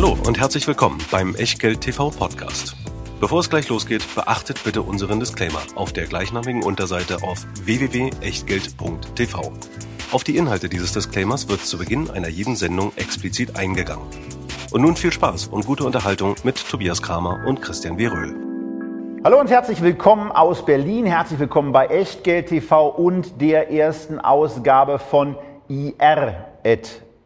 Hallo und herzlich willkommen beim Echtgeld TV Podcast. Bevor es gleich losgeht, beachtet bitte unseren Disclaimer auf der gleichnamigen Unterseite auf www.echtgeld.tv. Auf die Inhalte dieses Disclaimers wird zu Beginn einer jeden Sendung explizit eingegangen. Und nun viel Spaß und gute Unterhaltung mit Tobias Kramer und Christian Weröhl. Hallo und herzlich willkommen aus Berlin. Herzlich willkommen bei Echtgeld TV und der ersten Ausgabe von IR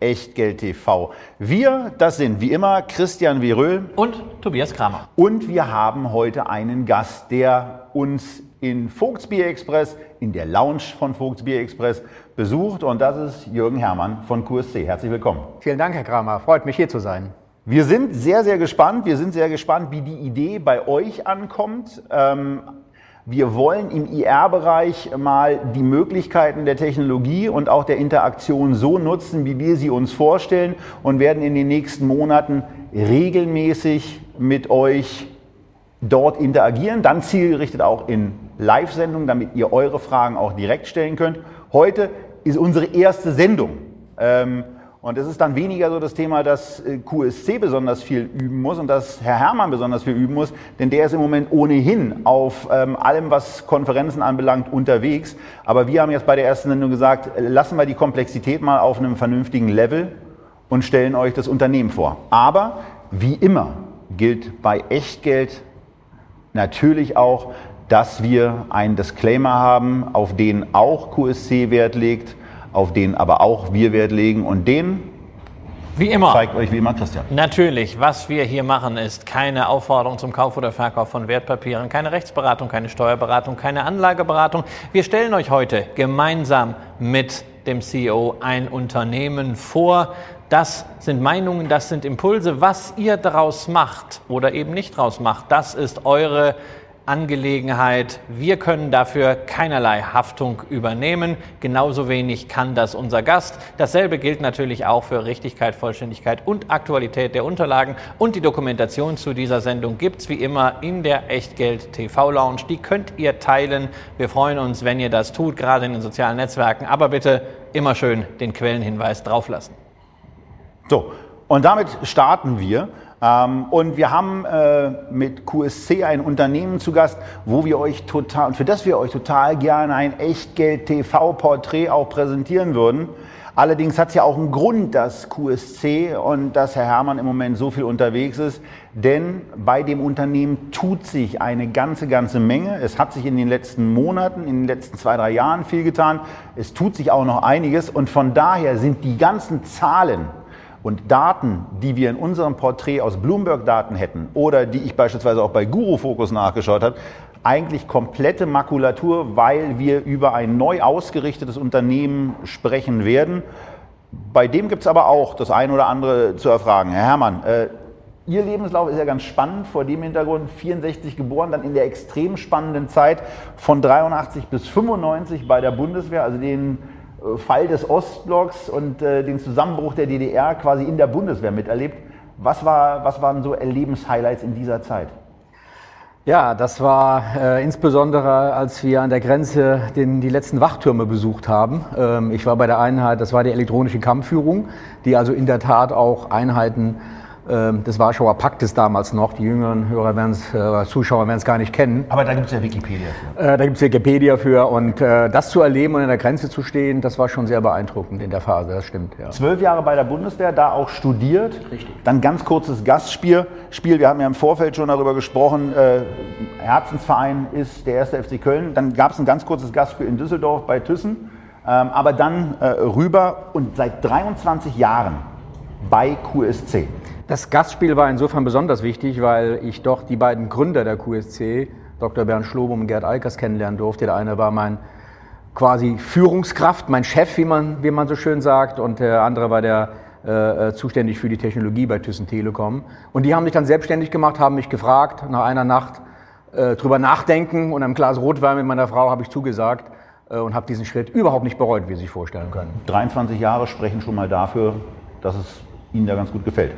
Echtgeld TV. Wir, das sind wie immer Christian Weröhl und Tobias Kramer. Und wir haben heute einen Gast, der uns in Vogtsbier Express, in der Lounge von Vogtsbier Express besucht. Und das ist Jürgen Hermann von QSC. Herzlich willkommen. Vielen Dank, Herr Kramer. Freut mich, hier zu sein. Wir sind sehr, sehr gespannt. Wir sind sehr gespannt, wie die Idee bei euch ankommt. Ähm, wir wollen im IR-Bereich mal die Möglichkeiten der Technologie und auch der Interaktion so nutzen, wie wir sie uns vorstellen und werden in den nächsten Monaten regelmäßig mit euch dort interagieren, dann zielgerichtet auch in Live-Sendungen, damit ihr eure Fragen auch direkt stellen könnt. Heute ist unsere erste Sendung. Ähm, und es ist dann weniger so das Thema, dass äh, QSC besonders viel üben muss und dass Herr Hermann besonders viel üben muss, denn der ist im Moment ohnehin auf ähm, allem, was Konferenzen anbelangt, unterwegs. Aber wir haben jetzt bei der ersten Sendung gesagt, lassen wir die Komplexität mal auf einem vernünftigen Level und stellen euch das Unternehmen vor. Aber wie immer gilt bei Echtgeld natürlich auch, dass wir einen Disclaimer haben, auf den auch QSC Wert legt auf den aber auch wir Wert legen und den wie immer. Zeigt euch wie immer Christian. Natürlich, was wir hier machen, ist keine Aufforderung zum Kauf oder Verkauf von Wertpapieren, keine Rechtsberatung, keine Steuerberatung, keine Anlageberatung. Wir stellen euch heute gemeinsam mit dem CEO ein Unternehmen vor. Das sind Meinungen, das sind Impulse. Was ihr daraus macht oder eben nicht daraus macht, das ist eure Angelegenheit. Wir können dafür keinerlei Haftung übernehmen. Genauso wenig kann das unser Gast. Dasselbe gilt natürlich auch für Richtigkeit, Vollständigkeit und Aktualität der Unterlagen. Und die Dokumentation zu dieser Sendung gibt es wie immer in der Echtgeld TV Lounge. Die könnt ihr teilen. Wir freuen uns, wenn ihr das tut, gerade in den sozialen Netzwerken. Aber bitte immer schön den Quellenhinweis drauflassen. So, und damit starten wir. Ähm, und wir haben äh, mit QSC ein Unternehmen zu Gast, wo wir euch total, für das wir euch total gerne ein Echtgeld-TV-Porträt auch präsentieren würden. Allerdings hat es ja auch einen Grund, dass QSC und dass Herr Hermann im Moment so viel unterwegs ist, denn bei dem Unternehmen tut sich eine ganze, ganze Menge. Es hat sich in den letzten Monaten, in den letzten zwei, drei Jahren viel getan. Es tut sich auch noch einiges und von daher sind die ganzen Zahlen, und Daten, die wir in unserem Porträt aus Bloomberg-Daten hätten oder die ich beispielsweise auch bei Guru Focus nachgeschaut habe, eigentlich komplette Makulatur, weil wir über ein neu ausgerichtetes Unternehmen sprechen werden. Bei dem gibt es aber auch das eine oder andere zu erfragen. Herr Herrmann, äh, Ihr Lebenslauf ist ja ganz spannend, vor dem Hintergrund 64 geboren, dann in der extrem spannenden Zeit von 83 bis 95 bei der Bundeswehr, also den Fall des Ostblocks und äh, den Zusammenbruch der DDR quasi in der Bundeswehr miterlebt. Was, war, was waren so Erlebenshighlights in dieser Zeit? Ja, das war äh, insbesondere, als wir an der Grenze den, die letzten Wachtürme besucht haben. Ähm, ich war bei der Einheit, das war die elektronische Kampfführung, die also in der Tat auch Einheiten des Warschauer Paktes damals noch. Die jüngeren Hörer werden's, äh, Zuschauer werden es gar nicht kennen. Aber da gibt es ja Wikipedia für. Äh, da gibt es Wikipedia für. Und äh, das zu erleben und an der Grenze zu stehen, das war schon sehr beeindruckend in der Phase, das stimmt. Ja. Zwölf Jahre bei der Bundeswehr, da auch studiert. Richtig. Dann ganz kurzes Gastspiel. Spiel, wir haben ja im Vorfeld schon darüber gesprochen. Äh, Herzensverein ist der erste FC Köln. Dann gab es ein ganz kurzes Gastspiel in Düsseldorf bei Thyssen. Ähm, aber dann äh, rüber und seit 23 Jahren bei QSC. Das Gastspiel war insofern besonders wichtig, weil ich doch die beiden Gründer der QSC, Dr. Bernd Schlobum und Gerd Alkers, kennenlernen durfte. Der eine war mein quasi Führungskraft, mein Chef, wie man, wie man so schön sagt, und der andere war der äh, äh zuständig für die Technologie bei Thyssen Telekom. Und die haben sich dann selbstständig gemacht, haben mich gefragt, nach einer Nacht äh, drüber nachdenken und einem Glas Rotwein mit meiner Frau habe ich zugesagt äh, und habe diesen Schritt überhaupt nicht bereut, wie Sie sich vorstellen können. 23 Jahre sprechen schon mal dafür, dass es Ihnen da ganz gut gefällt.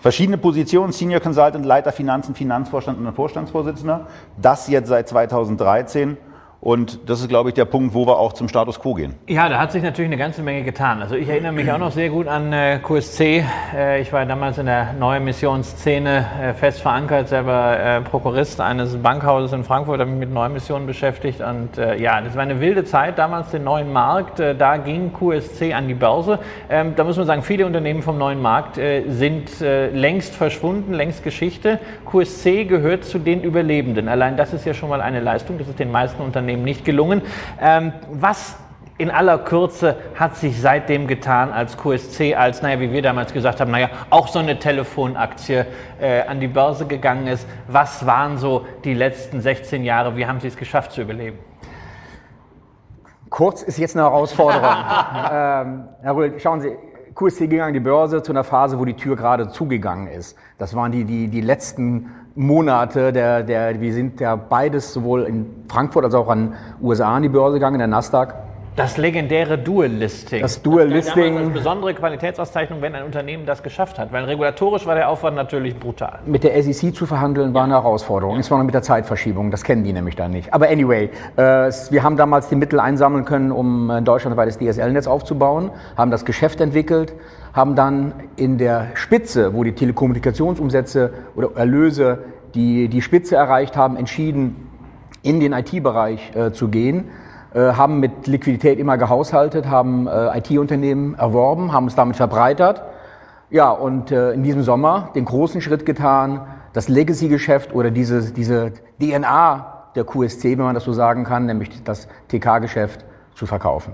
Verschiedene Positionen, Senior Consultant, Leiter Finanzen, Finanzvorstand und Vorstandsvorsitzender. Das jetzt seit 2013. Und das ist, glaube ich, der Punkt, wo wir auch zum Status quo gehen. Ja, da hat sich natürlich eine ganze Menge getan. Also ich erinnere mich auch noch sehr gut an äh, QSC. Äh, ich war damals in der neuen Missionsszene äh, fest verankert, selber äh, Prokurist eines Bankhauses in Frankfurt, habe mich mit neuen Missionen beschäftigt. Und äh, ja, das war eine wilde Zeit, damals den neuen Markt. Äh, da ging QSC an die Börse. Ähm, da muss man sagen, viele Unternehmen vom neuen Markt sind längst verschwunden, längst Geschichte. QSC gehört zu den Überlebenden. Allein das ist ja schon mal eine Leistung. Das ist den meisten Unternehmen Unternehmen nicht gelungen. Ähm, was in aller Kürze hat sich seitdem getan, als QSC, als, naja, wie wir damals gesagt haben, naja, auch so eine Telefonaktie äh, an die Börse gegangen ist. Was waren so die letzten 16 Jahre? Wie haben Sie es geschafft zu überleben? Kurz ist jetzt eine Herausforderung. ähm, Herr Rühl, schauen Sie, QSC ging an die Börse zu einer Phase, wo die Tür gerade zugegangen ist. Das waren die, die, die letzten Monate, der, der, wir sind ja beides sowohl in Frankfurt als auch an USA an die Börse gegangen, in der Nasdaq. Das legendäre Dual-Listing. Das Dual-Listing. Das eine besondere Qualitätsauszeichnung, wenn ein Unternehmen das geschafft hat. Weil regulatorisch war der Aufwand natürlich brutal. Mit der SEC zu verhandeln war eine Herausforderung. Ja. Insbesondere mit der Zeitverschiebung. Das kennen die nämlich dann nicht. Aber anyway, äh, wir haben damals die Mittel einsammeln können, um ein deutschlandweites DSL-Netz aufzubauen, haben das Geschäft entwickelt, haben dann in der Spitze, wo die Telekommunikationsumsätze oder Erlöse die, die Spitze erreicht haben, entschieden, in den IT-Bereich äh, zu gehen, äh, haben mit Liquidität immer gehaushaltet, haben äh, IT-Unternehmen erworben, haben es damit verbreitert. Ja, und äh, in diesem Sommer den großen Schritt getan, das Legacy-Geschäft oder diese, diese DNA der QSC, wenn man das so sagen kann, nämlich das TK-Geschäft zu verkaufen.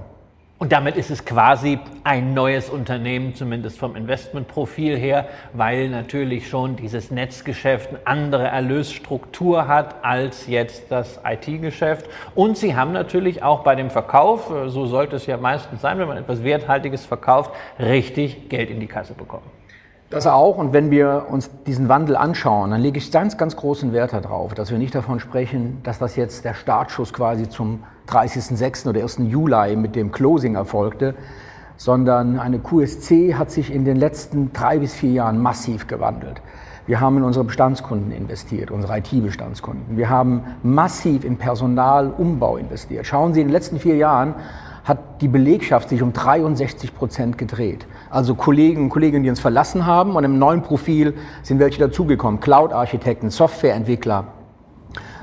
Und damit ist es quasi ein neues Unternehmen, zumindest vom Investmentprofil her, weil natürlich schon dieses Netzgeschäft eine andere Erlösstruktur hat als jetzt das IT-Geschäft. Und sie haben natürlich auch bei dem Verkauf, so sollte es ja meistens sein, wenn man etwas Werthaltiges verkauft, richtig Geld in die Kasse bekommen. Das auch. Und wenn wir uns diesen Wandel anschauen, dann lege ich ganz, ganz großen Wert darauf, dass wir nicht davon sprechen, dass das jetzt der Startschuss quasi zum 30.06. oder 1. Juli mit dem Closing erfolgte, sondern eine QSC hat sich in den letzten drei bis vier Jahren massiv gewandelt. Wir haben in unsere Bestandskunden investiert, unsere IT-Bestandskunden. Wir haben massiv in Personalumbau investiert. Schauen Sie, in den letzten vier Jahren hat die Belegschaft sich um 63 Prozent gedreht. Also Kollegen und Kolleginnen, die uns verlassen haben und im neuen Profil sind welche dazugekommen. Cloud-Architekten, Softwareentwickler,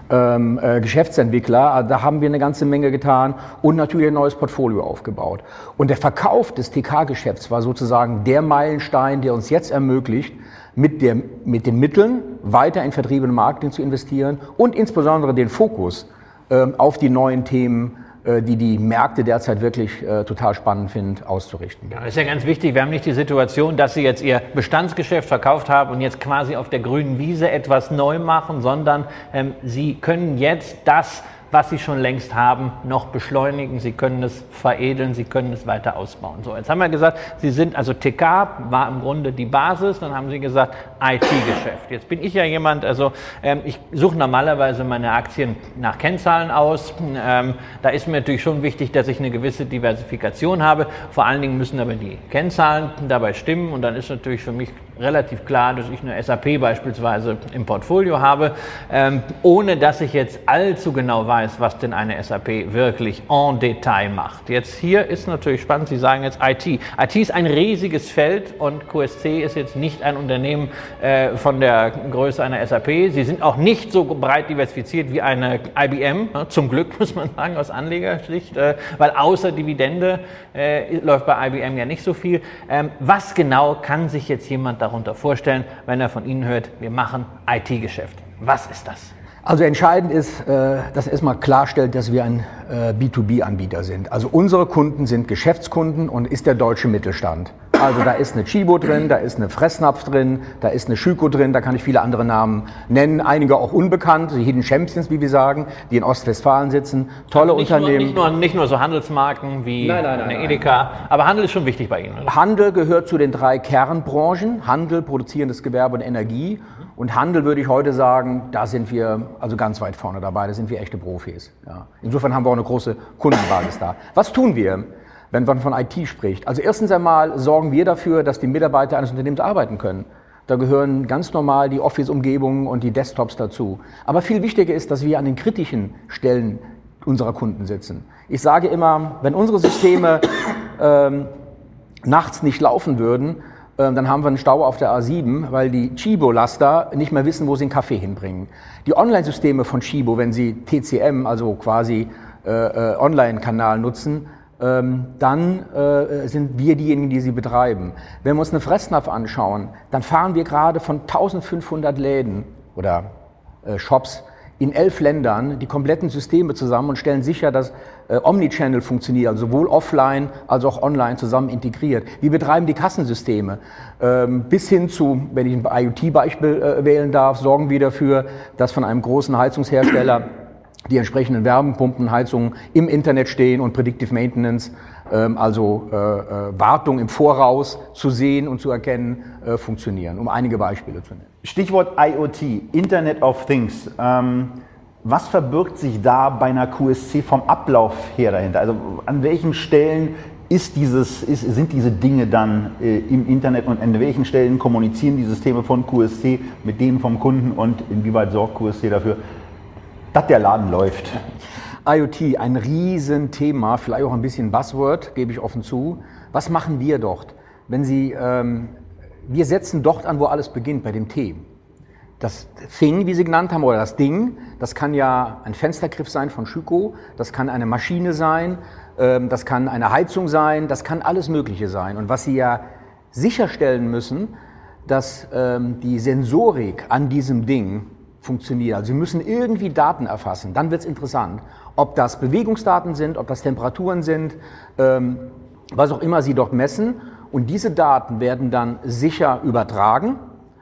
ähm, äh, Geschäftsentwickler. Also da haben wir eine ganze Menge getan und natürlich ein neues Portfolio aufgebaut. Und der Verkauf des TK-Geschäfts war sozusagen der Meilenstein, der uns jetzt ermöglicht, mit, der, mit den Mitteln weiter in Vertrieb Marketing zu investieren und insbesondere den Fokus ähm, auf die neuen Themen äh, die die Märkte derzeit wirklich äh, total spannend finden, auszurichten. Ja, das ist ja ganz wichtig. Wir haben nicht die Situation, dass Sie jetzt Ihr Bestandsgeschäft verkauft haben und jetzt quasi auf der grünen Wiese etwas neu machen, sondern ähm, Sie können jetzt das was Sie schon längst haben, noch beschleunigen. Sie können es veredeln, Sie können es weiter ausbauen. So, jetzt haben wir gesagt, Sie sind, also TK war im Grunde die Basis, dann haben Sie gesagt, IT-Geschäft. Jetzt bin ich ja jemand, also ähm, ich suche normalerweise meine Aktien nach Kennzahlen aus. Ähm, da ist mir natürlich schon wichtig, dass ich eine gewisse Diversifikation habe. Vor allen Dingen müssen aber die Kennzahlen dabei stimmen und dann ist natürlich für mich relativ klar, dass ich eine SAP beispielsweise im Portfolio habe, ähm, ohne dass ich jetzt allzu genau weiß, was denn eine SAP wirklich en Detail macht. Jetzt hier ist natürlich spannend, Sie sagen jetzt IT. IT ist ein riesiges Feld und QSC ist jetzt nicht ein Unternehmen äh, von der Größe einer SAP. Sie sind auch nicht so breit diversifiziert wie eine IBM, ne? zum Glück muss man sagen, aus Anlegersicht, äh, weil außer Dividende äh, läuft bei IBM ja nicht so viel. Ähm, was genau kann sich jetzt jemand darunter vorstellen, wenn er von Ihnen hört, wir machen IT-Geschäft? Was ist das? Also entscheidend ist, äh, dass erstmal klarstellt, dass wir ein äh, B2B-Anbieter sind. Also unsere Kunden sind Geschäftskunden und ist der deutsche Mittelstand. Also da ist eine Chibo drin, da ist eine Fressnapf drin, da ist eine Schüko drin, da kann ich viele andere Namen nennen, einige auch unbekannt, die Hidden Champions, wie wir sagen, die in Ostwestfalen sitzen, tolle nicht Unternehmen. Nur, nicht, nur, nicht nur so Handelsmarken wie nein, nein, nein, eine Edeka, aber Handel ist schon wichtig bei Ihnen. Oder? Handel gehört zu den drei Kernbranchen, Handel, produzierendes Gewerbe und Energie. Und Handel würde ich heute sagen, da sind wir also ganz weit vorne dabei, da sind wir echte Profis. Ja. Insofern haben wir auch eine große Kundenbasis da. Was tun wir? Wenn man von IT spricht. Also erstens einmal sorgen wir dafür, dass die Mitarbeiter eines Unternehmens arbeiten können. Da gehören ganz normal die Office-Umgebungen und die Desktops dazu. Aber viel wichtiger ist, dass wir an den kritischen Stellen unserer Kunden sitzen. Ich sage immer, wenn unsere Systeme ähm, nachts nicht laufen würden, äh, dann haben wir einen Stau auf der A7, weil die Chibo-Laster nicht mehr wissen, wo sie den Kaffee hinbringen. Die Online-Systeme von Chibo, wenn sie TCM, also quasi äh, äh, Online-Kanal nutzen, ähm, dann äh, sind wir diejenigen, die sie betreiben. Wenn wir uns eine Fressnapf anschauen, dann fahren wir gerade von 1500 Läden oder äh, Shops in elf Ländern die kompletten Systeme zusammen und stellen sicher, dass äh, Omnichannel funktioniert, also sowohl offline als auch online zusammen integriert. Wir betreiben die Kassensysteme. Ähm, bis hin zu, wenn ich ein IoT-Beispiel äh, wählen darf, sorgen wir dafür, dass von einem großen Heizungshersteller die entsprechenden Wärmepumpenheizungen im Internet stehen und Predictive Maintenance, ähm, also äh, äh, Wartung im Voraus zu sehen und zu erkennen, äh, funktionieren, um einige Beispiele zu nennen. Stichwort IoT, Internet of Things. Ähm, was verbirgt sich da bei einer QSC vom Ablauf her dahinter? Also an welchen Stellen ist dieses, ist, sind diese Dinge dann äh, im Internet und an welchen Stellen kommunizieren die Systeme von QSC mit denen vom Kunden und inwieweit sorgt QSC dafür, dass der Laden läuft? IoT, ein Riesenthema, vielleicht auch ein bisschen Buzzword, gebe ich offen zu. Was machen wir dort? Wenn Sie ähm, wir setzen dort an, wo alles beginnt, bei dem T. Das Thing, wie Sie genannt haben, oder das Ding, das kann ja ein Fenstergriff sein von Schüko, das kann eine Maschine sein, ähm, das kann eine Heizung sein, das kann alles Mögliche sein. Und was Sie ja sicherstellen müssen, dass ähm, die Sensorik an diesem Ding funktioniert. Also Sie müssen irgendwie Daten erfassen. Dann wird es interessant, ob das Bewegungsdaten sind, ob das Temperaturen sind, ähm, was auch immer Sie dort messen. Und diese Daten werden dann sicher übertragen,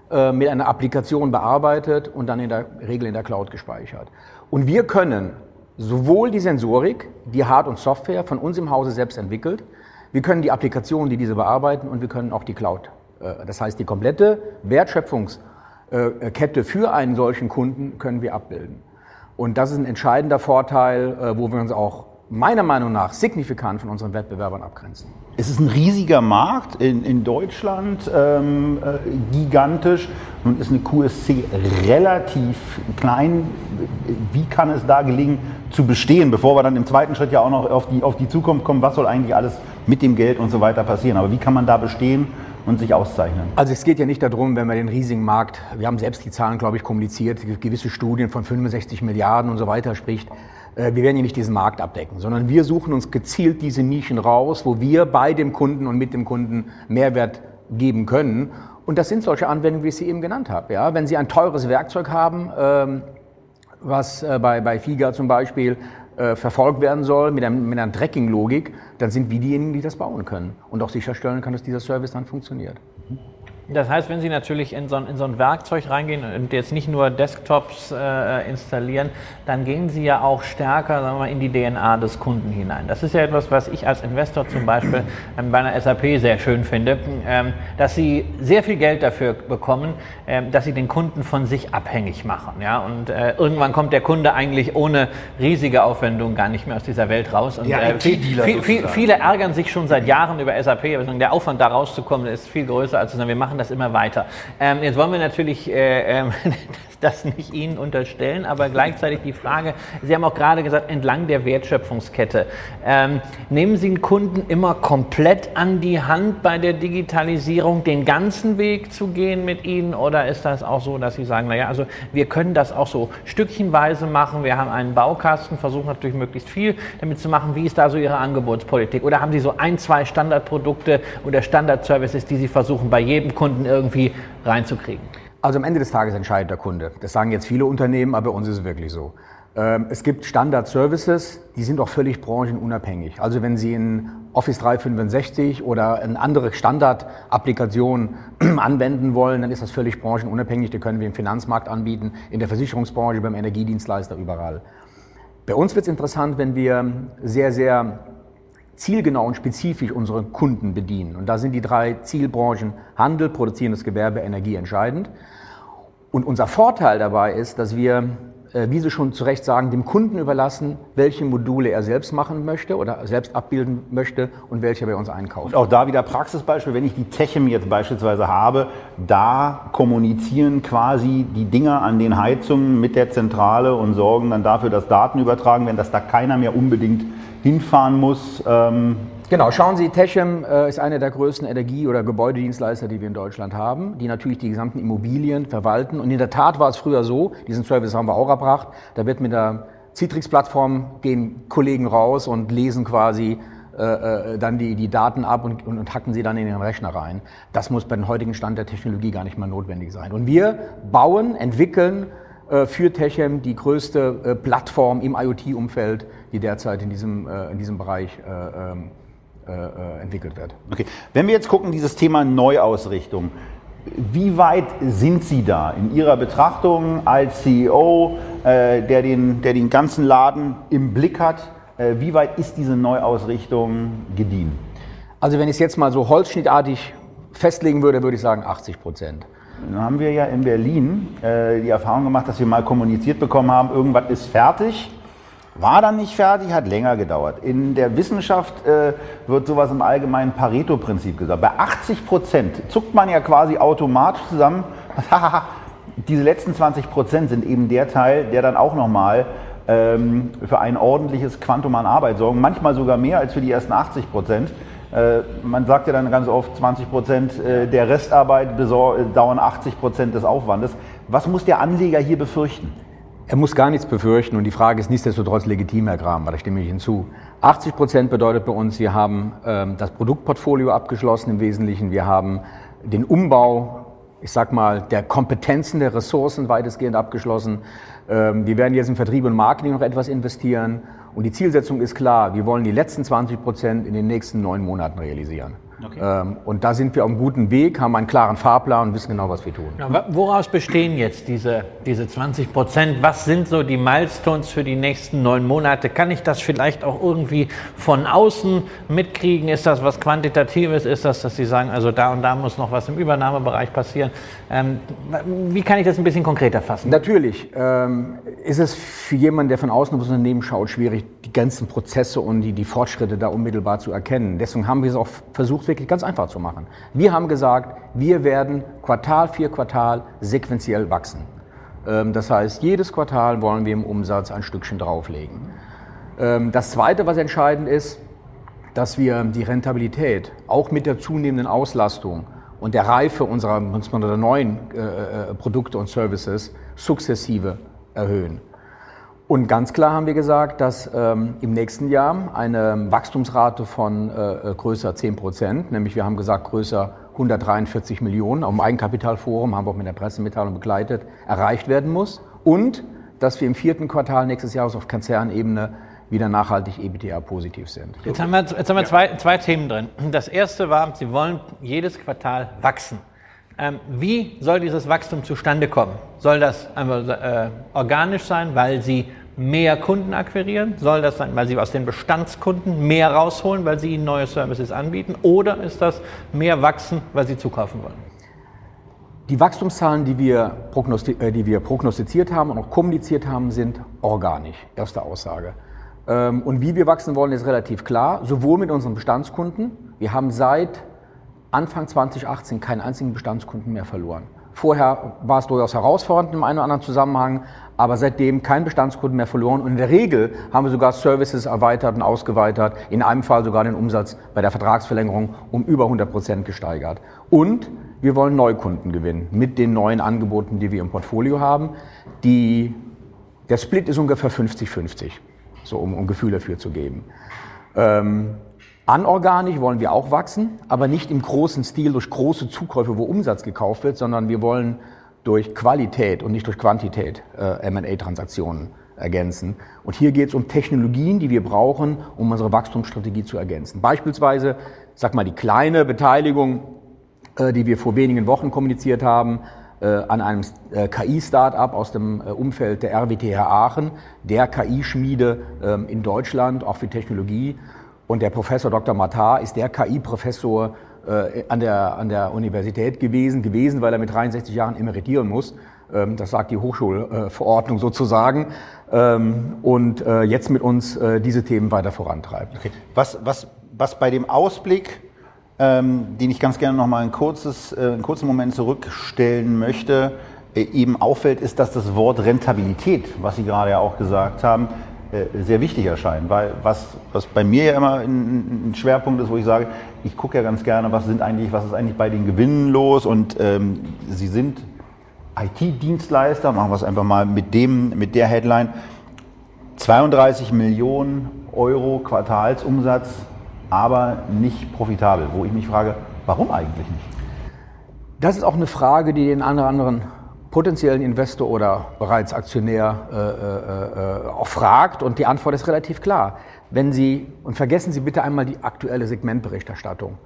äh, mit einer Applikation bearbeitet und dann in der Regel in der Cloud gespeichert. Und wir können sowohl die Sensorik, die Hard- und Software von uns im Hause selbst entwickelt, wir können die Applikationen, die diese bearbeiten und wir können auch die Cloud. Äh, das heißt, die komplette Wertschöpfungskette für einen solchen Kunden können wir abbilden. Und das ist ein entscheidender Vorteil, äh, wo wir uns auch meiner Meinung nach signifikant von unseren Wettbewerbern abgrenzen. Es ist ein riesiger Markt in, in Deutschland, ähm, äh, gigantisch. Nun ist eine QSC relativ klein. Wie kann es da gelingen, zu bestehen, bevor wir dann im zweiten Schritt ja auch noch auf die, auf die Zukunft kommen, was soll eigentlich alles mit dem Geld und so weiter passieren? Aber wie kann man da bestehen und sich auszeichnen? Also es geht ja nicht darum, wenn man den riesigen Markt, wir haben selbst die Zahlen, glaube ich, kommuniziert, gewisse Studien von 65 Milliarden und so weiter spricht. Äh, wir werden hier nicht diesen Markt abdecken, sondern wir suchen uns gezielt diese Nischen raus, wo wir bei dem Kunden und mit dem Kunden Mehrwert geben können. Und das sind solche Anwendungen, wie ich sie eben genannt habe. Ja, wenn Sie ein teures Werkzeug haben, ähm, was äh, bei, bei FIGA zum Beispiel äh, verfolgt werden soll mit, einem, mit einer Tracking-Logik, dann sind wir diejenigen, die das bauen können und auch sicherstellen können, dass dieser Service dann funktioniert. Das heißt, wenn Sie natürlich in so, ein, in so ein Werkzeug reingehen und jetzt nicht nur Desktops äh, installieren, dann gehen Sie ja auch stärker sagen wir mal, in die DNA des Kunden hinein. Das ist ja etwas, was ich als Investor zum Beispiel ähm, bei einer SAP sehr schön finde, ähm, dass Sie sehr viel Geld dafür bekommen, ähm, dass Sie den Kunden von sich abhängig machen. Ja? Und äh, irgendwann kommt der Kunde eigentlich ohne riesige Aufwendungen gar nicht mehr aus dieser Welt raus. Und äh, viel, viel, viele ärgern sich schon seit Jahren über SAP, aber der Aufwand da rauszukommen ist viel größer, als zu sagen, wir machen das immer weiter. Ähm, jetzt wollen wir natürlich äh, äh, das nicht Ihnen unterstellen, aber gleichzeitig die Frage, Sie haben auch gerade gesagt, entlang der Wertschöpfungskette. Ähm, nehmen Sie einen Kunden immer komplett an die Hand bei der Digitalisierung, den ganzen Weg zu gehen mit Ihnen oder ist das auch so, dass Sie sagen, naja, also wir können das auch so stückchenweise machen, wir haben einen Baukasten, versuchen natürlich möglichst viel damit zu machen. Wie ist da so Ihre Angebotspolitik? Oder haben Sie so ein, zwei Standardprodukte oder Standardservices, die Sie versuchen, bei jedem Kunden irgendwie reinzukriegen? Also am Ende des Tages entscheidet der Kunde. Das sagen jetzt viele Unternehmen, aber bei uns ist es wirklich so. Ähm, es gibt Standard-Services, die sind auch völlig branchenunabhängig. Also wenn Sie in Office 365 oder eine andere Standard-Applikation anwenden wollen, dann ist das völlig branchenunabhängig. Die können wir im Finanzmarkt anbieten, in der Versicherungsbranche, beim Energiedienstleister, überall. Bei uns wird es interessant, wenn wir sehr, sehr zielgenau und spezifisch unsere Kunden bedienen. Und da sind die drei Zielbranchen Handel, produzierendes Gewerbe, Energie entscheidend. Und unser Vorteil dabei ist, dass wir wie Sie schon zu Recht sagen, dem Kunden überlassen, welche Module er selbst machen möchte oder selbst abbilden möchte und welche bei uns einkauft. Und auch da wieder Praxisbeispiel, wenn ich die Techem jetzt beispielsweise habe, da kommunizieren quasi die Dinger an den Heizungen mit der Zentrale und sorgen dann dafür, dass Daten übertragen werden, dass da keiner mehr unbedingt hinfahren muss. Ähm Genau, schauen Sie, Techem äh, ist einer der größten Energie- oder Gebäudedienstleister, die wir in Deutschland haben, die natürlich die gesamten Immobilien verwalten. Und in der Tat war es früher so, diesen Service haben wir auch erbracht, da wird mit der Citrix-Plattform gehen Kollegen raus und lesen quasi äh, äh, dann die, die Daten ab und, und, und hacken sie dann in den Rechner rein. Das muss bei dem heutigen Stand der Technologie gar nicht mehr notwendig sein. Und wir bauen, entwickeln äh, für Techem die größte äh, Plattform im IoT-Umfeld, die derzeit in diesem, äh, in diesem Bereich ähm, entwickelt wird. Okay. Wenn wir jetzt gucken, dieses Thema Neuausrichtung, wie weit sind Sie da in Ihrer Betrachtung als CEO, der, den, der den ganzen Laden im Blick hat? wie weit ist diese Neuausrichtung gediehen? Also wenn ich es jetzt mal so holzschnittartig festlegen würde, würde ich sagen 80 Prozent. Dann haben wir ja in Berlin äh, die Erfahrung gemacht, dass wir mal kommuniziert bekommen haben, irgendwas ist fertig. War dann nicht fertig, hat länger gedauert. In der Wissenschaft äh, wird sowas im allgemeinen Pareto-Prinzip gesagt. Bei 80 Prozent zuckt man ja quasi automatisch zusammen. Diese letzten 20 Prozent sind eben der Teil, der dann auch nochmal ähm, für ein ordentliches Quantum an Arbeit sorgen. Manchmal sogar mehr als für die ersten 80 Prozent. Äh, man sagt ja dann ganz oft, 20 Prozent äh, der Restarbeit dauern 80 Prozent des Aufwandes. Was muss der Anleger hier befürchten? Er muss gar nichts befürchten und die Frage ist nichtsdestotrotz legitim, Herr Gram, da stimme ich hinzu. 80 Prozent bedeutet bei uns, wir haben ähm, das Produktportfolio abgeschlossen im Wesentlichen, wir haben den Umbau, ich sag mal, der Kompetenzen, der Ressourcen weitestgehend abgeschlossen. Ähm, wir werden jetzt in Vertrieb und Marketing noch etwas investieren und die Zielsetzung ist klar, wir wollen die letzten 20 Prozent in den nächsten neun Monaten realisieren. Okay. Ähm, und da sind wir auf einem guten Weg, haben einen klaren Fahrplan und wissen genau, was wir tun. Ja, woraus bestehen jetzt diese, diese 20 Prozent? Was sind so die Milestones für die nächsten neun Monate? Kann ich das vielleicht auch irgendwie von außen mitkriegen? Ist das was Quantitatives? Ist das, dass Sie sagen, also da und da muss noch was im Übernahmebereich passieren? Ähm, wie kann ich das ein bisschen konkreter fassen? Natürlich ähm, ist es für jemanden, der von außen auf das Unternehmen schaut, schwierig, die ganzen Prozesse und die, die Fortschritte da unmittelbar zu erkennen. Deswegen haben wir es auch versucht, wirklich ganz einfach zu machen. Wir haben gesagt, wir werden Quartal für Quartal sequenziell wachsen. Ähm, das heißt, jedes Quartal wollen wir im Umsatz ein Stückchen drauflegen. Ähm, das Zweite, was entscheidend ist, dass wir die Rentabilität auch mit der zunehmenden Auslastung und der Reife unserer, unserer neuen äh, äh, Produkte und Services sukzessive erhöhen. Und ganz klar haben wir gesagt, dass ähm, im nächsten Jahr eine Wachstumsrate von äh, äh größer 10 Prozent, nämlich wir haben gesagt größer 143 Millionen, auf dem Eigenkapitalforum haben wir auch mit der Pressemitteilung begleitet, erreicht werden muss. Und dass wir im vierten Quartal nächstes Jahres auf Konzernebene wieder nachhaltig EBTA positiv sind. Jetzt haben wir, jetzt haben wir zwei, zwei Themen drin. Das erste war, Sie wollen jedes Quartal wachsen. Ähm, wie soll dieses Wachstum zustande kommen? Soll das einfach äh, organisch sein, weil Sie mehr Kunden akquirieren? Soll das sein, weil Sie aus den Bestandskunden mehr rausholen, weil Sie ihnen neue Services anbieten? Oder ist das mehr wachsen, weil Sie zukaufen wollen? Die Wachstumszahlen, die wir, äh, die wir prognostiziert haben und auch kommuniziert haben, sind organisch. Erste Aussage. Ähm, und wie wir wachsen wollen, ist relativ klar. Sowohl mit unseren Bestandskunden. Wir haben seit Anfang 2018 keinen einzigen Bestandskunden mehr verloren. Vorher war es durchaus herausfordernd im einen oder anderen Zusammenhang, aber seitdem kein Bestandskunden mehr verloren. Und in der Regel haben wir sogar Services erweitert und ausgeweitet, in einem Fall sogar den Umsatz bei der Vertragsverlängerung um über 100 Prozent gesteigert. Und wir wollen Neukunden gewinnen mit den neuen Angeboten, die wir im Portfolio haben. Die, der Split ist ungefähr 50-50, so um, um Gefühl dafür zu geben. Ähm, Anorganisch wollen wir auch wachsen, aber nicht im großen Stil durch große Zukäufe, wo Umsatz gekauft wird, sondern wir wollen durch Qualität und nicht durch Quantität äh, MA-Transaktionen ergänzen. Und hier geht es um Technologien, die wir brauchen, um unsere Wachstumsstrategie zu ergänzen. Beispielsweise, sag mal, die kleine Beteiligung, äh, die wir vor wenigen Wochen kommuniziert haben, äh, an einem äh, KI-Startup aus dem äh, Umfeld der RWTH Aachen, der KI-Schmiede ähm, in Deutschland, auch für Technologie. Und der Professor Dr. Matar ist der KI-Professor äh, an, der, an der Universität gewesen, gewesen, weil er mit 63 Jahren emeritieren muss. Ähm, das sagt die Hochschulverordnung sozusagen. Ähm, und äh, jetzt mit uns äh, diese Themen weiter vorantreibt. Okay. Was, was, was bei dem Ausblick, ähm, den ich ganz gerne noch mal ein kurzes, äh, einen kurzen Moment zurückstellen möchte, äh, eben auffällt, ist, dass das Wort Rentabilität, was Sie gerade ja auch gesagt haben, sehr wichtig erscheint. Weil was, was bei mir ja immer ein, Schwerpunkt ist, wo ich sage, ich gucke ja ganz gerne, was sind eigentlich, was ist eigentlich bei den Gewinnen los und ähm, Sie sind IT-Dienstleister, machen wir es einfach mal mit, dem, mit der Headline, 32 Millionen Euro Quartalsumsatz, aber nicht profitabel, wo ich mich frage, warum eigentlich nicht? Das ist auch eine Frage, die den anderen potenziellen Investor oder bereits Aktionär äh, äh, äh, auch fragt und die Antwort ist relativ klar. Wenn Sie, und vergessen Sie bitte einmal die aktuelle Segmentberichterstattung,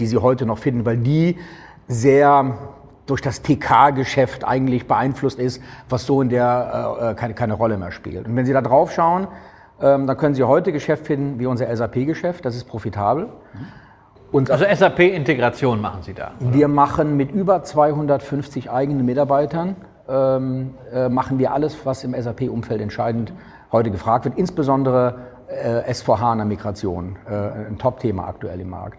die Sie heute noch finden, weil die sehr durch das TK-Geschäft eigentlich beeinflusst ist, was so in der äh, äh, keine, keine Rolle mehr spielt. Und wenn Sie da drauf schauen, ähm, dann können Sie heute Geschäft finden wie unser SAP-Geschäft, das ist profitabel. Und also SAP-Integration machen Sie da? Oder? Wir machen mit über 250 eigenen Mitarbeitern, ähm, äh, machen wir alles, was im SAP-Umfeld entscheidend heute gefragt wird, insbesondere äh, S4HANA-Migration, äh, ein Top-Thema aktuell im Markt.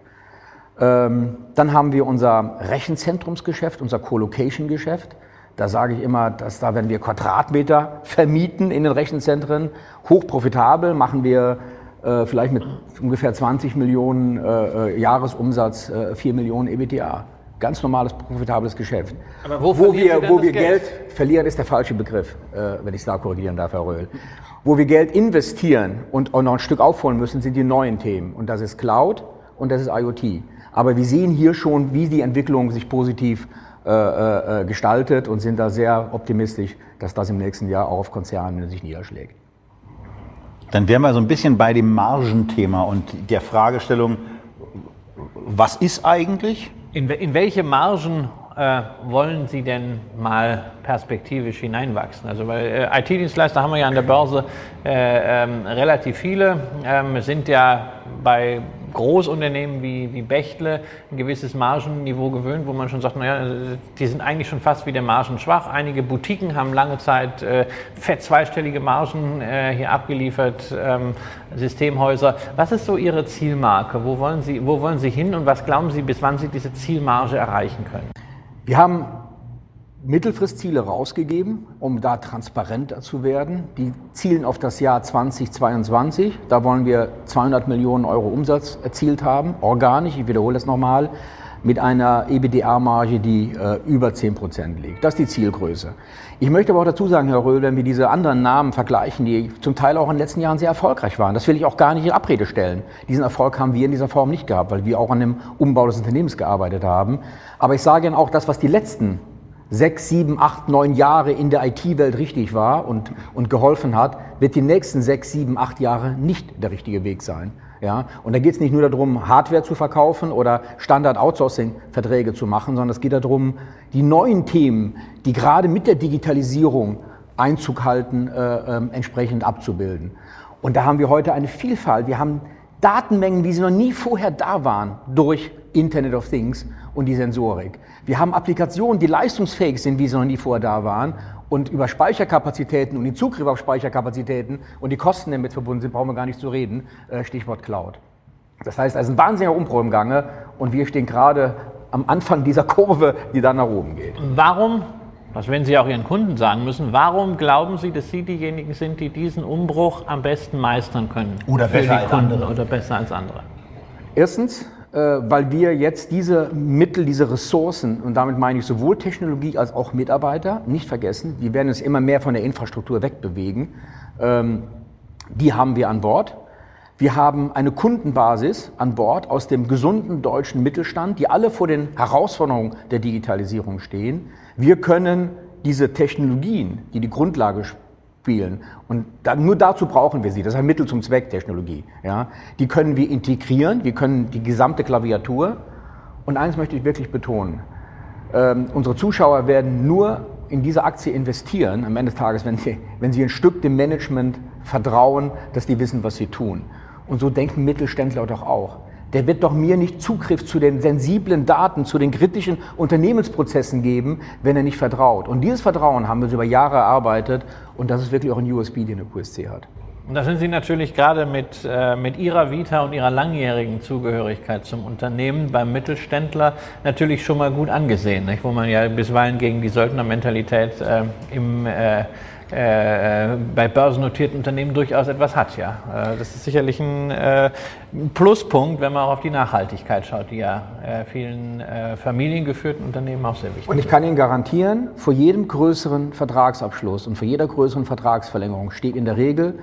Ähm, dann haben wir unser Rechenzentrumsgeschäft, unser Co-Location-Geschäft. Da sage ich immer, dass da werden wir Quadratmeter vermieten in den Rechenzentren. Hochprofitabel machen wir vielleicht mit ungefähr 20 Millionen äh, äh Jahresumsatz, äh, 4 Millionen EBTA. Ganz normales, profitables Geschäft. Aber wo, wo wir, wo wir Geld? Geld? verlieren, ist der falsche Begriff, äh, wenn ich es da korrigieren darf, Herr Röhl. Wo wir Geld investieren und auch noch ein Stück aufholen müssen, sind die neuen Themen. Und das ist Cloud und das ist IoT. Aber wir sehen hier schon, wie die Entwicklung sich positiv äh, äh, gestaltet und sind da sehr optimistisch, dass das im nächsten Jahr auch auf Konzernen sich niederschlägt. Dann wären wir so ein bisschen bei dem Margenthema und der Fragestellung, was ist eigentlich? In, in welche Margen äh, wollen Sie denn mal perspektivisch hineinwachsen? Also weil äh, IT-Dienstleister haben wir ja an der Börse äh, ähm, relativ viele, ähm, sind ja bei Großunternehmen wie, wie Bechtle ein gewisses Margenniveau gewöhnt, wo man schon sagt, naja, die sind eigentlich schon fast wieder margenschwach. Einige Boutiquen haben lange Zeit äh, fett zweistellige Margen äh, hier abgeliefert, ähm, Systemhäuser. Was ist so Ihre Zielmarke? Wo wollen, Sie, wo wollen Sie hin und was glauben Sie, bis wann Sie diese Zielmarge erreichen können? Wir haben Mittelfristziele rausgegeben, um da transparenter zu werden. Die zielen auf das Jahr 2022. Da wollen wir 200 Millionen Euro Umsatz erzielt haben, organisch, ich wiederhole das nochmal, mit einer EBDA-Marge, die äh, über 10 Prozent liegt. Das ist die Zielgröße. Ich möchte aber auch dazu sagen, Herr Röhl, wenn wir diese anderen Namen vergleichen, die zum Teil auch in den letzten Jahren sehr erfolgreich waren, das will ich auch gar nicht in Abrede stellen. Diesen Erfolg haben wir in dieser Form nicht gehabt, weil wir auch an dem Umbau des Unternehmens gearbeitet haben. Aber ich sage Ihnen auch, das, was die letzten sechs, sieben, acht, neun Jahre in der IT-Welt richtig war und, und geholfen hat, wird die nächsten sechs, sieben, acht Jahre nicht der richtige Weg sein. Ja? Und da geht es nicht nur darum, Hardware zu verkaufen oder Standard-Outsourcing-Verträge zu machen, sondern es geht darum, die neuen Themen, die gerade mit der Digitalisierung Einzug halten, äh, äh, entsprechend abzubilden. Und da haben wir heute eine Vielfalt. Wir haben Datenmengen, wie sie noch nie vorher da waren, durch Internet of Things und die Sensorik. Wir haben Applikationen, die leistungsfähig sind, wie sie noch nie vorher da waren. Und über Speicherkapazitäten und den Zugriff auf Speicherkapazitäten und die Kosten, die damit verbunden sind, brauchen wir gar nicht zu reden. Äh, Stichwort Cloud. Das heißt, es ist ein wahnsinniger Umbruch im Gange und wir stehen gerade am Anfang dieser Kurve, die dann nach oben geht. Warum, das werden Sie auch Ihren Kunden sagen müssen, warum glauben Sie, dass Sie diejenigen sind, die diesen Umbruch am besten meistern können? Oder besser als andere. Oder besser als andere? Erstens, weil wir jetzt diese Mittel, diese Ressourcen, und damit meine ich sowohl Technologie als auch Mitarbeiter, nicht vergessen, die werden uns immer mehr von der Infrastruktur wegbewegen, ähm, die haben wir an Bord. Wir haben eine Kundenbasis an Bord aus dem gesunden deutschen Mittelstand, die alle vor den Herausforderungen der Digitalisierung stehen. Wir können diese Technologien, die die Grundlage spielen. Und da, nur dazu brauchen wir sie. Das ist ein Mittel zum Zweck Technologie. Ja? Die können wir integrieren, wir können die gesamte Klaviatur. Und eines möchte ich wirklich betonen. Ähm, unsere Zuschauer werden nur in diese Aktie investieren, am Ende des Tages, wenn sie, wenn sie ein Stück dem Management vertrauen, dass die wissen, was sie tun. Und so denken Mittelständler doch auch. Der wird doch mir nicht Zugriff zu den sensiblen Daten, zu den kritischen Unternehmensprozessen geben, wenn er nicht vertraut. Und dieses Vertrauen haben wir uns über Jahre erarbeitet und das ist wirklich auch ein USB, den der QSC hat. Und da sind Sie natürlich gerade mit, äh, mit Ihrer Vita und Ihrer langjährigen Zugehörigkeit zum Unternehmen beim Mittelständler natürlich schon mal gut angesehen, nicht? wo man ja bisweilen gegen die Söldnermentalität äh, im äh, äh, bei börsennotierten Unternehmen durchaus etwas hat. Ja. Äh, das ist sicherlich ein äh, Pluspunkt, wenn man auch auf die Nachhaltigkeit schaut, die ja äh, vielen äh, familiengeführten Unternehmen auch sehr wichtig ist. Und ich kann Ihnen garantieren, vor jedem größeren Vertragsabschluss und vor jeder größeren Vertragsverlängerung steht in der Regel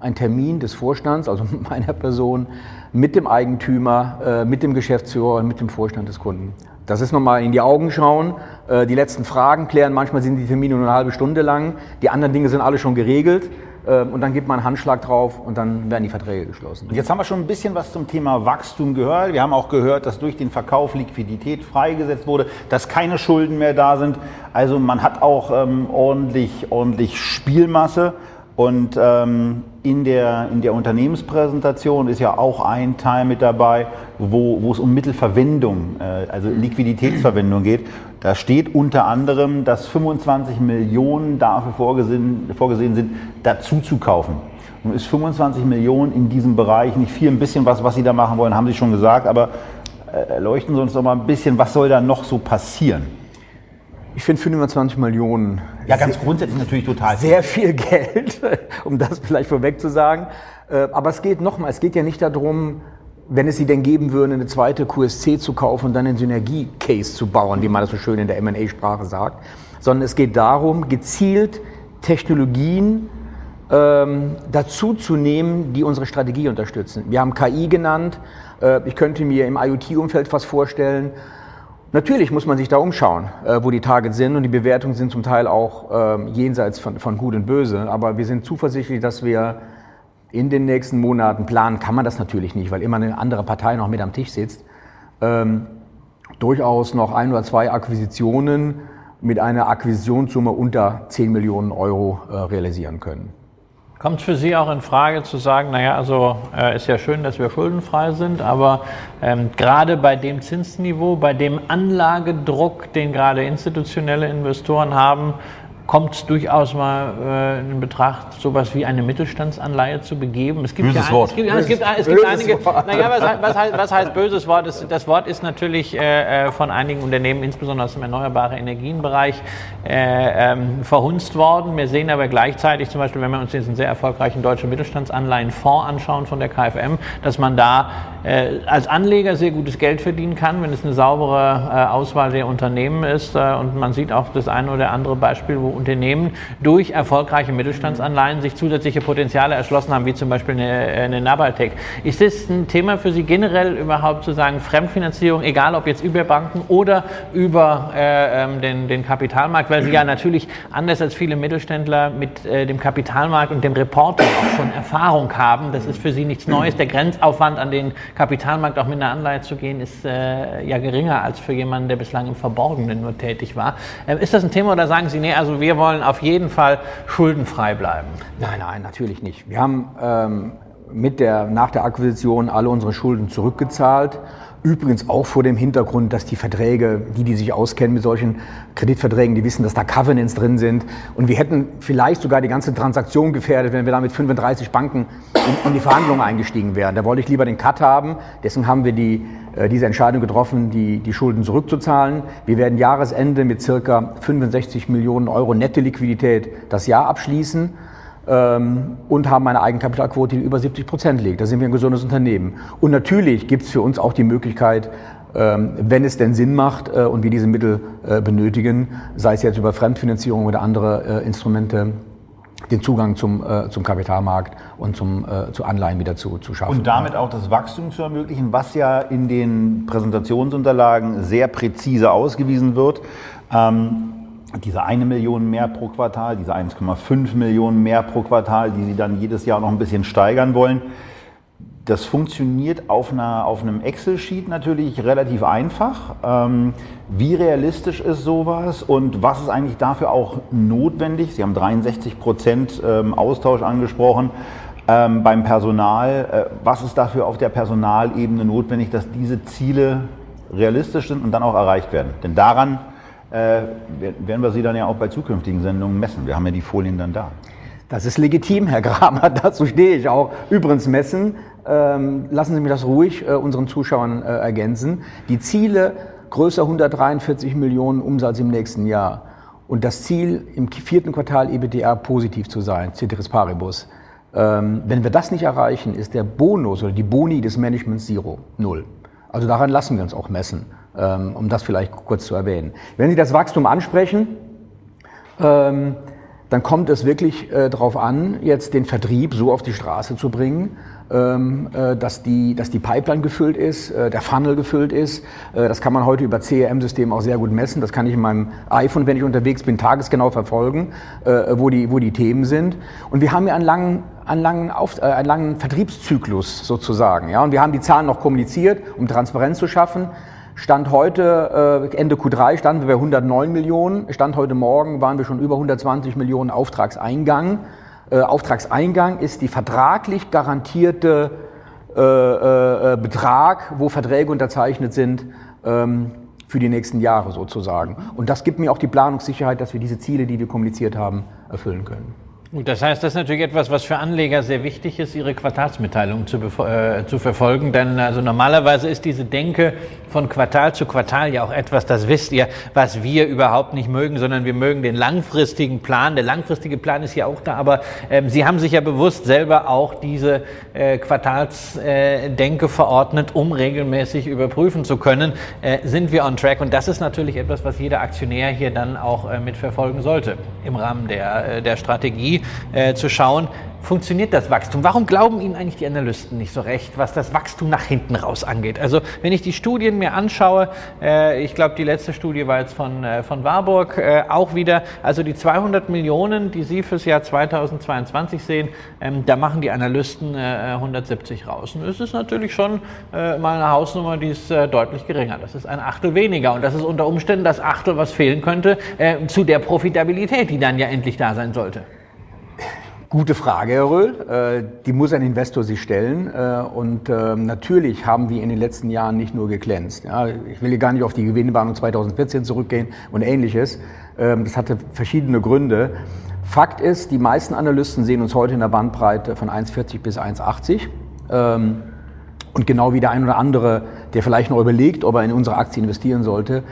ein Termin des Vorstands, also meiner Person, mit dem Eigentümer, äh, mit dem Geschäftsführer und mit dem Vorstand des Kunden. Das ist nochmal in die Augen schauen, äh, die letzten Fragen klären. Manchmal sind die Termine nur eine halbe Stunde lang. Die anderen Dinge sind alle schon geregelt. Äh, und dann gibt man einen Handschlag drauf und dann werden die Verträge geschlossen. Jetzt haben wir schon ein bisschen was zum Thema Wachstum gehört. Wir haben auch gehört, dass durch den Verkauf Liquidität freigesetzt wurde, dass keine Schulden mehr da sind. Also man hat auch ähm, ordentlich, ordentlich Spielmasse. Und ähm, in, der, in der Unternehmenspräsentation ist ja auch ein Teil mit dabei, wo, wo es um Mittelverwendung, äh, also Liquiditätsverwendung geht. Da steht unter anderem, dass 25 Millionen dafür vorgesehen, vorgesehen sind, dazu zu kaufen. Nun ist 25 Millionen in diesem Bereich nicht viel, ein bisschen was, was Sie da machen wollen, haben Sie schon gesagt, aber äh, erleuchten Sie uns doch mal ein bisschen, was soll da noch so passieren? Ich finde 25 Millionen. Ja, ganz grundsätzlich natürlich total. Sehr viel Geld, um das vielleicht vorweg zu sagen. Äh, aber es geht nochmal, es geht ja nicht darum, wenn es sie denn geben würde, eine zweite QSC zu kaufen und dann einen Synergie-Case zu bauen, wie man das so schön in der M&A-Sprache sagt, sondern es geht darum, gezielt Technologien ähm, dazu zu nehmen, die unsere Strategie unterstützen. Wir haben KI genannt. Äh, ich könnte mir im IoT-Umfeld was vorstellen. Natürlich muss man sich da umschauen, äh, wo die Targets sind und die Bewertungen sind zum Teil auch äh, jenseits von, von Gut und Böse. Aber wir sind zuversichtlich, dass wir in den nächsten Monaten planen, kann man das natürlich nicht, weil immer eine andere Partei noch mit am Tisch sitzt, ähm, durchaus noch ein oder zwei Akquisitionen mit einer Akquisitionssumme unter 10 Millionen Euro äh, realisieren können. Kommt für Sie auch in Frage zu sagen, naja, also äh, ist ja schön, dass wir schuldenfrei sind, aber ähm, gerade bei dem Zinsniveau, bei dem Anlagedruck, den gerade institutionelle Investoren haben, kommt es durchaus mal äh, in Betracht, sowas wie eine Mittelstandsanleihe zu begeben. Es gibt böses ja, Wort. Es gibt, ja, es gibt, es gibt einige. Naja, was, was, heißt, was heißt böses Wort? Das, das Wort ist natürlich äh, äh, von einigen Unternehmen, insbesondere aus dem erneuerbaren Energienbereich, äh, ähm, verhunzt worden. Wir sehen aber gleichzeitig, zum Beispiel, wenn wir uns diesen sehr erfolgreichen deutschen Mittelstandsanleihenfonds anschauen von der KfM, dass man da äh, als Anleger sehr gutes Geld verdienen kann, wenn es eine saubere äh, Auswahl der Unternehmen ist. und man sieht auch das eine oder andere Beispiel, wo Unternehmen durch erfolgreiche Mittelstandsanleihen sich zusätzliche Potenziale erschlossen haben, wie zum Beispiel eine, eine Nabaltec. Ist das ein Thema für Sie generell überhaupt zu sagen, Fremdfinanzierung, egal ob jetzt über Banken oder über äh, ähm, den, den Kapitalmarkt, weil Sie ja natürlich anders als viele Mittelständler mit äh, dem Kapitalmarkt und dem Reporting auch schon Erfahrung haben. Das ist für Sie nichts Neues. Der Grenzaufwand an den Kapitalmarkt auch mit einer Anleihe zu gehen, ist äh, ja geringer als für jemanden, der bislang im Verborgenen nur tätig war. Ähm, ist das ein Thema oder sagen Sie, nee, also wir wir wollen auf jeden Fall schuldenfrei bleiben. Nein, nein, natürlich nicht. Wir haben ähm, mit der, nach der Akquisition alle unsere Schulden zurückgezahlt. Übrigens auch vor dem Hintergrund, dass die Verträge, die, die sich auskennen mit solchen Kreditverträgen, die wissen, dass da Covenants drin sind. Und wir hätten vielleicht sogar die ganze Transaktion gefährdet, wenn wir da mit 35 Banken in, in die Verhandlungen eingestiegen wären. Da wollte ich lieber den Cut haben. Deswegen haben wir die, diese Entscheidung getroffen, die, die Schulden zurückzuzahlen. Wir werden Jahresende mit circa 65 Millionen Euro nette Liquidität das Jahr abschließen ähm, und haben eine Eigenkapitalquote, die über 70 Prozent liegt. Da sind wir ein gesundes Unternehmen. Und natürlich gibt es für uns auch die Möglichkeit, ähm, wenn es denn Sinn macht äh, und wir diese Mittel äh, benötigen, sei es jetzt über Fremdfinanzierung oder andere äh, Instrumente, den Zugang zum, äh, zum Kapitalmarkt und zum, äh, zu Anleihen wieder zu, zu schaffen. Und damit auch das Wachstum zu ermöglichen, was ja in den Präsentationsunterlagen sehr präzise ausgewiesen wird. Ähm, diese eine Million mehr pro Quartal, diese 1,5 Millionen mehr pro Quartal, die Sie dann jedes Jahr noch ein bisschen steigern wollen. Das funktioniert auf, einer, auf einem Excel-Sheet natürlich relativ einfach. Ähm, wie realistisch ist sowas und was ist eigentlich dafür auch notwendig? Sie haben 63 Prozent ähm, Austausch angesprochen. ähm, beim Personal. Äh, was ist dafür auf der Personalebene notwendig, dass diese Ziele realistisch sind und dann auch erreicht werden? Denn daran äh, werden wir sie dann ja auch bei zukünftigen Sendungen messen. Wir haben ja die Folien dann da. Das ist legitim, Herr Kramer, dazu stehe ich auch. Übrigens messen, ähm, lassen Sie mich das ruhig äh, unseren Zuschauern äh, ergänzen. Die Ziele größer 143 Millionen Umsatz im nächsten Jahr und das Ziel im vierten Quartal EBITDA positiv zu sein, Ceteris Paribus. Ähm, wenn wir das nicht erreichen, ist der Bonus oder die Boni des Managements Zero, null. Also daran lassen wir uns auch messen, ähm, um das vielleicht kurz zu erwähnen. Wenn Sie das Wachstum ansprechen, ähm, dann kommt es wirklich äh, darauf an, jetzt den Vertrieb so auf die Straße zu bringen, dass, die, dass die Pipeline gefüllt ist, äh, der Funnel gefüllt ist. Äh, das kann man heute über CRM-Systemen auch sehr gut messen. Das kann ich in meinem iPhone, wenn ich unterwegs bin, tagesgenau verfolgen, wo die, wo die Themen sind. Und wir haben ja einen langen, einen langen, Auf, einen langen Vertriebszyklus sozusagen. Ja? Und wir haben die Zahlen noch kommuniziert, um Transparenz zu schaffen. Stand heute, Ende Q3 standen wir bei 109 Millionen. Stand heute Morgen waren wir schon über 120 Millionen Auftragseingang. Äh, Auftragseingang ist die vertraglich garantierte äh, äh, Betrag, wo Verträge unterzeichnet sind ähm, für die nächsten Jahre sozusagen. Und das gibt mir auch die Planungssicherheit, dass wir diese Ziele, die wir kommuniziert haben, erfüllen können. Gut, das heißt, das ist natürlich etwas, was für Anleger sehr wichtig ist, ihre Quartalsmitteilungen zu, äh, zu verfolgen. Denn also normalerweise ist diese Denke von Quartal zu Quartal ja auch etwas, das wisst ihr, was wir überhaupt nicht mögen, sondern wir mögen den langfristigen Plan. Der langfristige Plan ist ja auch da, aber ähm, Sie haben sich ja bewusst selber auch diese äh, Quartalsdenke äh, verordnet, um regelmäßig überprüfen zu können, äh, sind wir on track. Und das ist natürlich etwas, was jeder Aktionär hier dann auch äh, mitverfolgen sollte im Rahmen der, äh, der Strategie äh, zu schauen, funktioniert das Wachstum? Warum glauben Ihnen eigentlich die Analysten nicht so recht, was das Wachstum nach hinten raus angeht? Also wenn ich die Studien mir anschaue, äh, ich glaube, die letzte Studie war jetzt von, äh, von Warburg, äh, auch wieder, also die 200 Millionen, die Sie fürs Jahr 2022 sehen, ähm, da machen die Analysten 170 äh, raus. Und es ist natürlich schon äh, mal eine Hausnummer, die ist äh, deutlich geringer. Das ist ein Achtel weniger und das ist unter Umständen das Achtel, was fehlen könnte, zu der Profitabilität, die dann ja endlich da sein sollte. Gute Frage, Herr Röhl. Äh, die muss ein Investor sich stellen. Äh, und ähm, natürlich haben wir in den letzten Jahren nicht nur geglänzt. Ich will hier gar nicht auf die Gewinnwarnung 2014 zurückgehen und ähnliches. Ähm, das hatte verschiedene Gründe. Fakt ist, die meisten Analysten sehen uns heute in der Bandbreite von 1,40 bis 1,80. Ähm, und genau wie der ein oder andere, der vielleicht noch überlegt, ob er in unsere Aktie investieren sollte,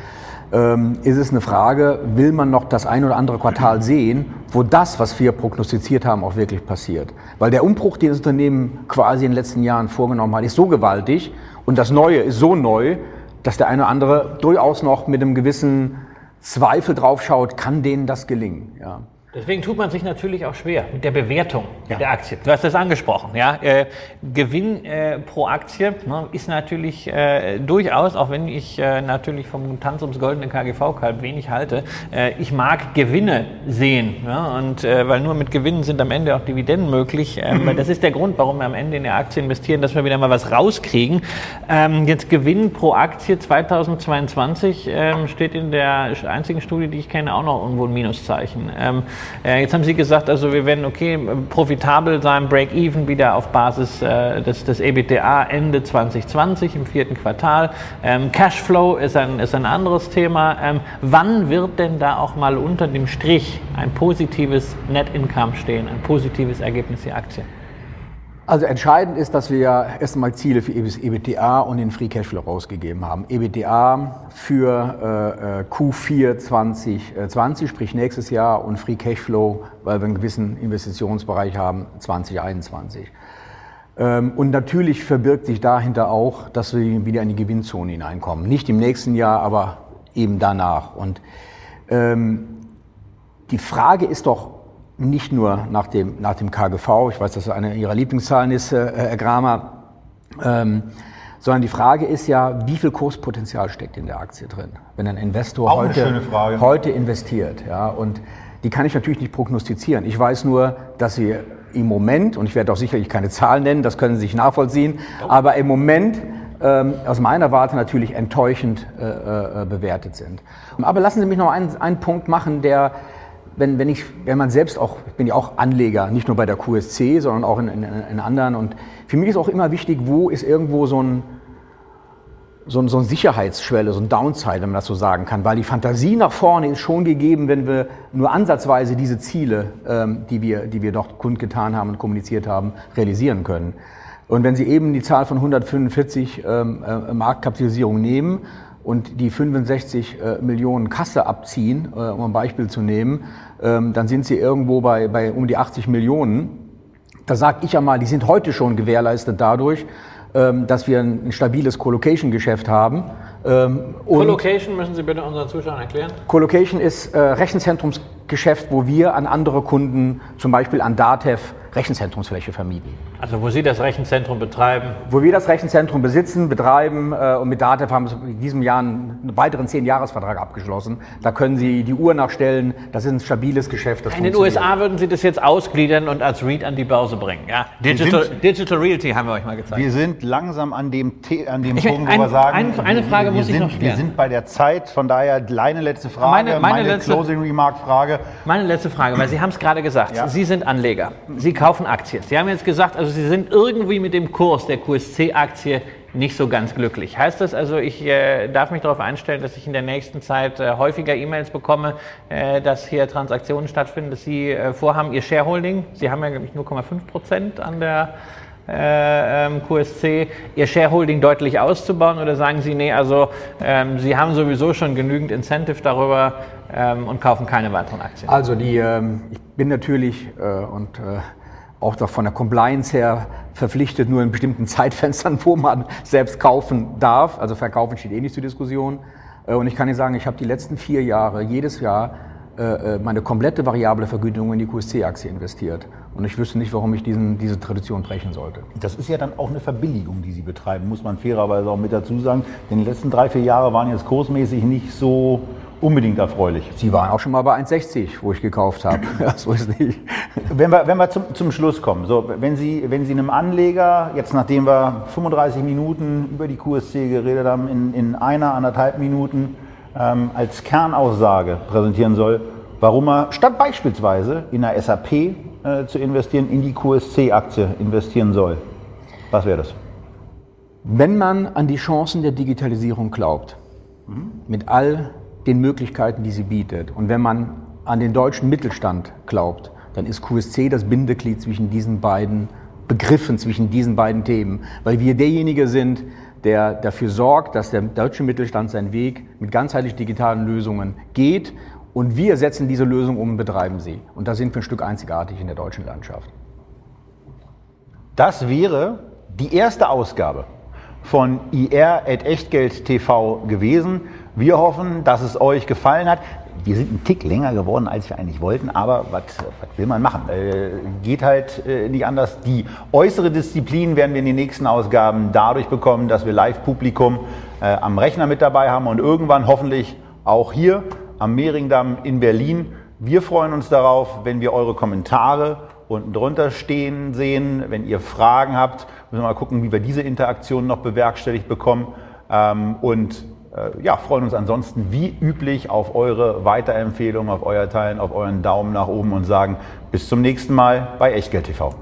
ähm, ist es eine Frage, will man noch das ein oder andere Quartal sehen, wo das, was wir prognostiziert haben, auch wirklich passiert. Weil der Umbruch, den das Unternehmen quasi in den letzten Jahren vorgenommen hat, ist so gewaltig und das Neue ist so neu, dass der eine oder andere durchaus noch mit einem gewissen Zweifel draufschaut, kann denen das gelingen. Ja. Deswegen tut man sich natürlich auch schwer mit der Bewertung ja. der Aktie. Du hast das angesprochen. Ja? Äh, Gewinn äh, pro Aktie ne, ist natürlich äh, durchaus, auch wenn ich äh, natürlich vom Tanz ums goldene KGV-Kalb wenig halte, äh, ich mag Gewinne sehen. Ja? Und äh, weil nur mit Gewinnen sind am Ende auch Dividenden möglich. Weil das ist der Grund, warum wir am Ende in der Aktie investieren, dass wir wieder mal was rauskriegen. Ähm, jetzt Gewinn pro Aktie 2022 ähm, steht in der einzigen Studie, die ich kenne, auch noch irgendwo ein Minuszeichen. Äh, jetzt haben Sie gesagt, also wir werden okay profitabel sein, Break-Even wieder auf Basis äh, des, des EBITDA Ende 2020 im vierten Quartal. Ähm, Cashflow ist ein, ist ein anderes Thema. Ähm, wann wird denn da auch mal unter dem Strich ein positives Net Income stehen, ein positives Ergebnis der Aktie? Also entscheidend ist, dass wir erstmal Ziele für EBITDA und den Free Cashflow rausgegeben haben. EBITDA für äh, Q4 2020, sprich nächstes Jahr, und Free Cashflow, weil wir einen gewissen Investitionsbereich haben, 2021. Ähm, und natürlich verbirgt sich dahinter auch, dass wir wieder in die Gewinnzone hineinkommen. Nicht im nächsten Jahr, aber eben danach. Und ähm, die Frage ist doch, nicht nur nach dem, nach dem KGV, ich weiß, dass das eine Ihrer Lieblingszahlen ist, äh, Herr Gramer, ähm, sondern die Frage ist ja, wie viel Kurspotenzial steckt in der Aktie drin, wenn ein Investor heute, heute investiert. Ja, und die kann ich natürlich nicht prognostizieren. Ich weiß nur, dass sie im Moment, und ich werde auch sicherlich keine Zahlen nennen, das können Sie sich nachvollziehen, aber im Moment ähm, aus meiner Warte natürlich enttäuschend äh, äh, bewertet sind. Aber lassen Sie mich noch einen, einen Punkt machen, der wenn, wenn, ich, wenn man selbst auch, ich bin ja auch Anleger, nicht nur bei der QSC, sondern auch in, in, in anderen. Und für mich ist auch immer wichtig, wo ist irgendwo so ein, so, ein, so eine Sicherheitsschwelle, so ein Downside, wenn man das so sagen kann. Weil die Fantasie nach vorne ist schon gegeben, wenn wir nur ansatzweise diese Ziele, ähm, die, wir, die wir dort kundgetan haben und kommuniziert haben, realisieren können. Und wenn Sie eben die Zahl von 145 ähm, äh, Marktkapitalisierung nehmen und die 65 äh, Millionen Kasse abziehen, äh, um ein Beispiel zu nehmen, ähm, dann sind Sie irgendwo bei, bei um die 80 Millionen. Da sage ich ja mal, die sind heute schon gewährleistet dadurch, ähm, dass wir ein, stabiles Colocation-Geschäft haben. Ähm, Colocation müssen Sie bitte unseren Zuschauern erklären. Colocation ist äh, Rechenzentrumsgeschäft, wo wir an andere Kunden, zum Beispiel an Datev, Rechenzentrumsfläche vermieten. Also wo Sie das Rechenzentrum betreiben? Wo wir das Rechenzentrum besitzen, betreiben äh, und mit Datev haben wir in diesem Jahr einen weiteren 10-Jahres-Vertrag abgeschlossen. Da können Sie die Uhr nachstellen, das ist ein stabiles Geschäft. in den USA würden Sie das jetzt ausgliedern und als REIT an die Börse bringen. Ja? Digital, sind, Digital Realty haben wir euch mal gezeigt. Wir sind langsam an dem, an dem Punkt, wo wir sagen, ein, eine Frage muss sind, ich noch klären. Wir sind bei der Zeit, von daher deine letzte Frage, meine, meine, meine letzte, Closing Remark Frage. Meine letzte Frage, weil Sie haben es gerade gesagt, ja. Sie sind Anleger, Sie kaufen Aktien. Sie haben jetzt gesagt, also Sie sind irgendwie mit dem Kurs der QSC-Aktie nicht so ganz glücklich. Heißt das also, ich äh, darf mich darauf einstellen, dass ich in der nächsten Zeit äh, häufiger E-Mails bekomme, äh, dass hier Transaktionen stattfinden, dass Sie äh, vorhaben, Ihr Shareholding, Sie haben ja, glaube ich, 0,5 Prozent an der äh, ähm, QSC, Ihr Shareholding deutlich auszubauen oder sagen Sie, nee, also ähm, Sie haben sowieso schon genügend Incentive darüber ähm, und kaufen keine weiteren Aktien? Also die, ähm, ich bin natürlich äh, und auch von der Compliance her verpflichtet, nur in bestimmten Zeitfenstern, wo man selbst kaufen darf. Also verkaufen steht eh nicht zur Diskussion. Äh, und ich kann Ihnen sagen, ich habe die letzten vier Jahre jedes Jahr äh, äh, meine komplette variable Vergütung in die QSC-Aktie investiert. Und ich wüsste nicht, warum ich diesen, diese Tradition brechen sollte. Das ist ja dann auch eine Verbilligung, die Sie betreiben, muss man fairerweise auch mit dazu sagen. Denn die letzten drei, vier Jahre waren jetzt kursmäßig nicht so unbedingt erfreulich. Sie waren auch schon mal bei 1,60, wo ich gekauft habe. ja, so ist nicht. Wenn wir, wenn wir zum, zum Schluss kommen, so, wenn, Sie, wenn Sie einem Anleger, jetzt nachdem wir 35 Minuten über die QSC geredet haben, in, in einer, anderthalb Minuten ähm, als Kernaussage präsentieren soll, warum er statt beispielsweise in der SAP äh, zu investieren, in die QSC-Aktie investieren soll, was wäre das? Wenn man an die Chancen der Digitalisierung glaubt, mhm. mit all den Möglichkeiten, die sie bietet. Und wenn man an den deutschen Mittelstand glaubt, dann ist QSC das Bindeglied zwischen diesen beiden Begriffen, zwischen diesen beiden Themen, weil wir derjenige sind, der dafür sorgt, dass der deutsche Mittelstand seinen Weg mit ganzheitlich digitalen Lösungen geht und wir setzen diese Lösung um und betreiben sie. Und da sind wir ein Stück einzigartig in der deutschen Landschaft. Das wäre die erste Ausgabe von IR at Echtgeld TV gewesen. Wir hoffen, dass es euch gefallen hat. Wir sind ein Tick länger geworden, als wir eigentlich wollten, aber was will man machen? Äh, geht halt äh, nicht anders. Die äußere Disziplin werden wir in den nächsten Ausgaben dadurch bekommen, dass wir Live-Publikum äh, am Rechner mit dabei haben und irgendwann hoffentlich auch hier am Mehringdamm in Berlin. Wir freuen uns darauf, wenn wir eure Kommentare unten drunter stehen sehen. Wenn ihr Fragen habt, müssen wir mal gucken, wie wir diese Interaktion noch bewerkstelligt bekommen. Ähm, und ja, freuen uns ansonsten wie üblich auf eure Weiterempfehlungen, auf euer Teilen, auf euren Daumen nach oben und sagen bis zum nächsten Mal bei Echtgeld TV.